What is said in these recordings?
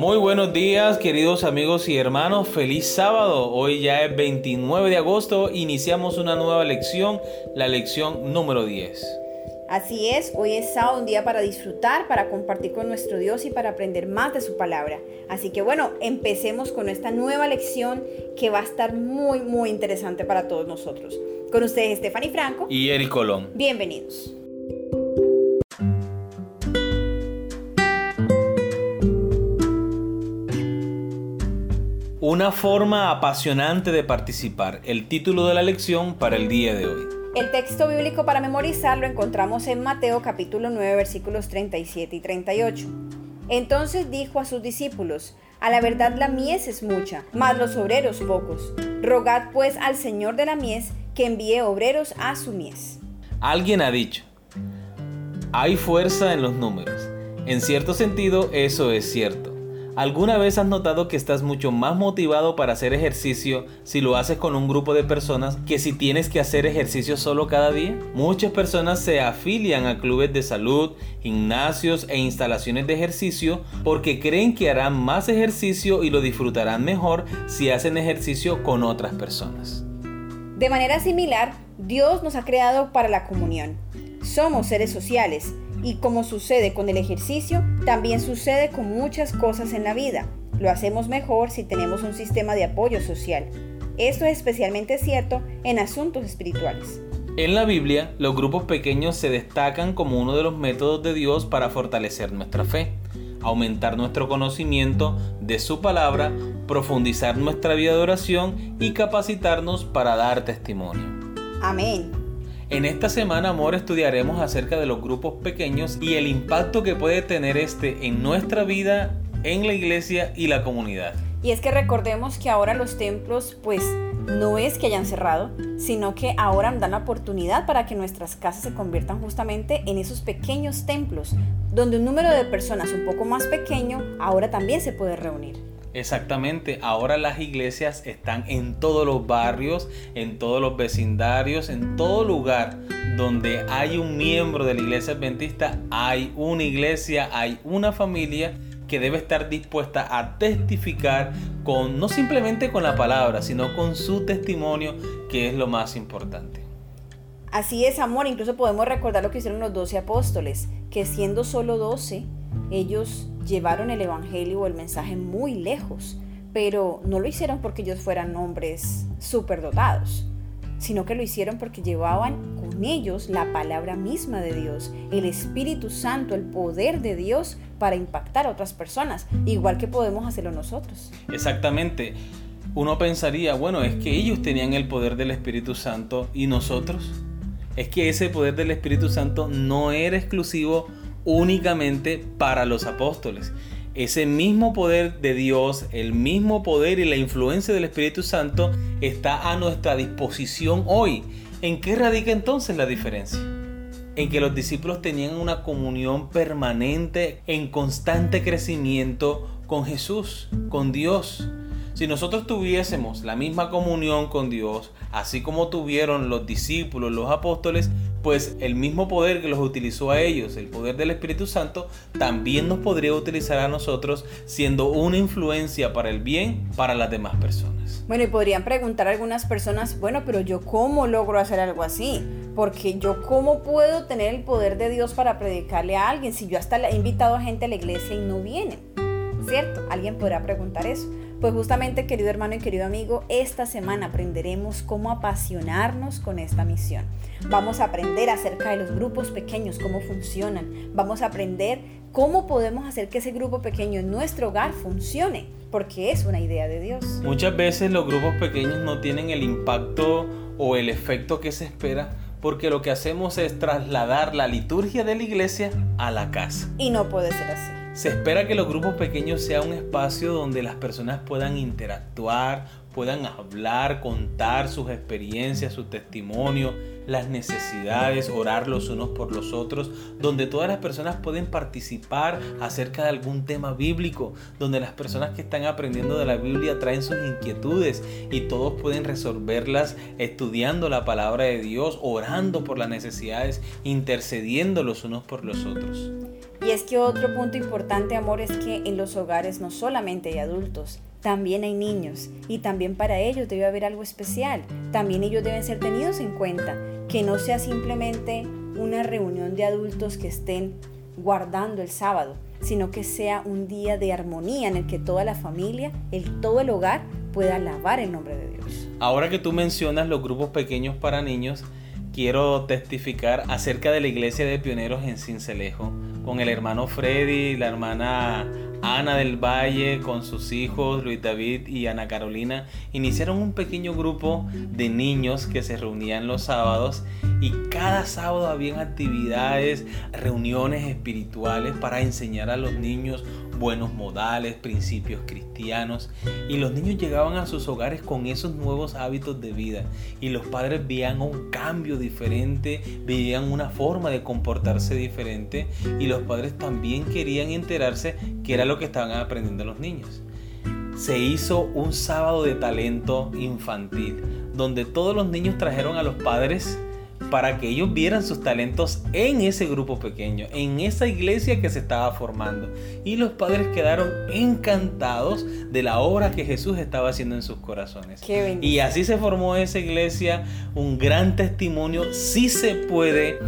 Muy buenos días queridos amigos y hermanos, feliz sábado. Hoy ya es 29 de agosto, iniciamos una nueva lección, la lección número 10. Así es, hoy es sábado, un día para disfrutar, para compartir con nuestro Dios y para aprender más de su palabra. Así que bueno, empecemos con esta nueva lección que va a estar muy, muy interesante para todos nosotros. Con ustedes, Stephanie Franco y Eric Colón. Bienvenidos. Una forma apasionante de participar, el título de la lección para el día de hoy. El texto bíblico para memorizar lo encontramos en Mateo capítulo 9 versículos 37 y 38. Entonces dijo a sus discípulos, a la verdad la mies es mucha, mas los obreros pocos. Rogad pues al Señor de la mies que envíe obreros a su mies. Alguien ha dicho, hay fuerza en los números. En cierto sentido, eso es cierto. ¿Alguna vez has notado que estás mucho más motivado para hacer ejercicio si lo haces con un grupo de personas que si tienes que hacer ejercicio solo cada día? Muchas personas se afilian a clubes de salud, gimnasios e instalaciones de ejercicio porque creen que harán más ejercicio y lo disfrutarán mejor si hacen ejercicio con otras personas. De manera similar, Dios nos ha creado para la comunión. Somos seres sociales y como sucede con el ejercicio, también sucede con muchas cosas en la vida. Lo hacemos mejor si tenemos un sistema de apoyo social. Esto es especialmente cierto en asuntos espirituales. En la Biblia, los grupos pequeños se destacan como uno de los métodos de Dios para fortalecer nuestra fe, aumentar nuestro conocimiento de su palabra, profundizar nuestra vida de oración y capacitarnos para dar testimonio. Amén. En esta semana, amor, estudiaremos acerca de los grupos pequeños y el impacto que puede tener este en nuestra vida, en la iglesia y la comunidad. Y es que recordemos que ahora los templos, pues, no es que hayan cerrado, sino que ahora dan la oportunidad para que nuestras casas se conviertan justamente en esos pequeños templos, donde un número de personas un poco más pequeño ahora también se puede reunir. Exactamente, ahora las iglesias están en todos los barrios, en todos los vecindarios, en todo lugar donde hay un miembro de la iglesia adventista, hay una iglesia, hay una familia que debe estar dispuesta a testificar con no simplemente con la palabra, sino con su testimonio, que es lo más importante. Así es, amor, incluso podemos recordar lo que hicieron los doce apóstoles, que siendo solo doce, ellos llevaron el Evangelio o el mensaje muy lejos, pero no lo hicieron porque ellos fueran hombres superdotados, sino que lo hicieron porque llevaban con ellos la palabra misma de Dios, el Espíritu Santo, el poder de Dios para impactar a otras personas, igual que podemos hacerlo nosotros. Exactamente. Uno pensaría, bueno, es que ellos tenían el poder del Espíritu Santo y nosotros. Es que ese poder del Espíritu Santo no era exclusivo únicamente para los apóstoles. Ese mismo poder de Dios, el mismo poder y la influencia del Espíritu Santo está a nuestra disposición hoy. ¿En qué radica entonces la diferencia? En que los discípulos tenían una comunión permanente, en constante crecimiento con Jesús, con Dios. Si nosotros tuviésemos la misma comunión con Dios, así como tuvieron los discípulos, los apóstoles, pues el mismo poder que los utilizó a ellos, el poder del Espíritu Santo, también nos podría utilizar a nosotros siendo una influencia para el bien para las demás personas. Bueno, y podrían preguntar algunas personas, bueno, pero yo cómo logro hacer algo así? Porque yo cómo puedo tener el poder de Dios para predicarle a alguien si yo hasta he invitado a gente a la iglesia y no vienen. ¿Cierto? Alguien podrá preguntar eso. Pues justamente, querido hermano y querido amigo, esta semana aprenderemos cómo apasionarnos con esta misión. Vamos a aprender acerca de los grupos pequeños, cómo funcionan. Vamos a aprender cómo podemos hacer que ese grupo pequeño en nuestro hogar funcione, porque es una idea de Dios. Muchas veces los grupos pequeños no tienen el impacto o el efecto que se espera porque lo que hacemos es trasladar la liturgia de la iglesia a la casa. Y no puede ser así. Se espera que los grupos pequeños sean un espacio donde las personas puedan interactuar, puedan hablar, contar sus experiencias, su testimonio, las necesidades, orar los unos por los otros, donde todas las personas pueden participar acerca de algún tema bíblico, donde las personas que están aprendiendo de la Biblia traen sus inquietudes y todos pueden resolverlas estudiando la palabra de Dios, orando por las necesidades, intercediendo los unos por los otros. Y es que otro punto importante, amor, es que en los hogares no solamente hay adultos, también hay niños y también para ellos debe haber algo especial. También ellos deben ser tenidos en cuenta, que no sea simplemente una reunión de adultos que estén guardando el sábado, sino que sea un día de armonía en el que toda la familia, el, todo el hogar pueda alabar el nombre de Dios. Ahora que tú mencionas los grupos pequeños para niños, quiero testificar acerca de la iglesia de pioneros en Cincelejo, con el hermano Freddy, la hermana Ana del Valle con sus hijos Luis David y Ana Carolina. Iniciaron un pequeño grupo de niños que se reunían los sábados y cada sábado habían actividades, reuniones espirituales para enseñar a los niños buenos modales, principios cristianos. Y los niños llegaban a sus hogares con esos nuevos hábitos de vida. Y los padres veían un cambio diferente, veían una forma de comportarse diferente. Y los padres también querían enterarse que era lo que estaban aprendiendo los niños. Se hizo un sábado de talento infantil donde todos los niños trajeron a los padres para que ellos vieran sus talentos en ese grupo pequeño, en esa iglesia que se estaba formando. Y los padres quedaron encantados de la obra que Jesús estaba haciendo en sus corazones. y así se formó esa iglesia, un gran testimonio, sí se puede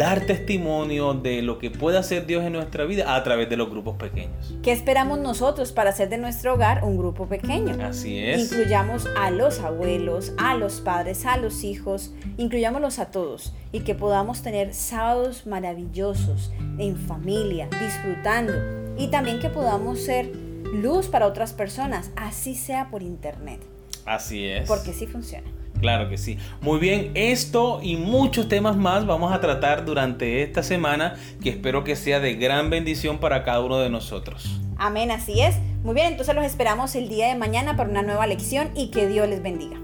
dar testimonio de lo que puede hacer Dios en nuestra vida a través de los grupos pequeños. ¿Qué esperamos nosotros para hacer de nuestro hogar un grupo pequeño? Así es. Incluyamos a los abuelos, a los padres, a los hijos, incluyámoslos a todos y que podamos tener sábados maravillosos en familia, disfrutando y también que podamos ser luz para otras personas, así sea por internet. Así es. Porque sí funciona. Claro que sí. Muy bien, esto y muchos temas más vamos a tratar durante esta semana que espero que sea de gran bendición para cada uno de nosotros. Amén, así es. Muy bien, entonces los esperamos el día de mañana para una nueva lección y que Dios les bendiga.